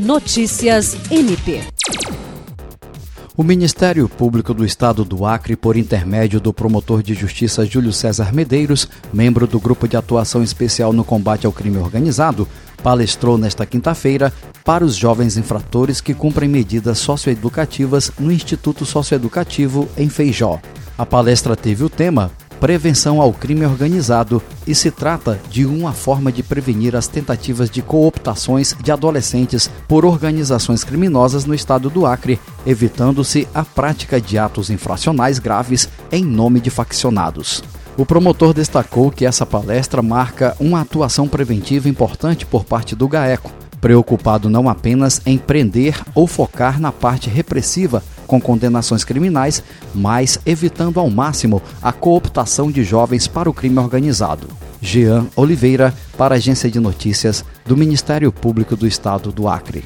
Notícias MP. O Ministério Público do Estado do Acre, por intermédio do promotor de justiça Júlio César Medeiros, membro do Grupo de Atuação Especial no Combate ao Crime Organizado, palestrou nesta quinta-feira para os jovens infratores que cumprem medidas socioeducativas no Instituto Socioeducativo em Feijó. A palestra teve o tema prevenção ao crime organizado e se trata de uma forma de prevenir as tentativas de cooptações de adolescentes por organizações criminosas no estado do Acre, evitando-se a prática de atos infracionais graves em nome de faccionados. O promotor destacou que essa palestra marca uma atuação preventiva importante por parte do GAECO, preocupado não apenas em prender ou focar na parte repressiva com condenações criminais, mas evitando ao máximo a cooptação de jovens para o crime organizado. Jean Oliveira, para a Agência de Notícias do Ministério Público do Estado do Acre.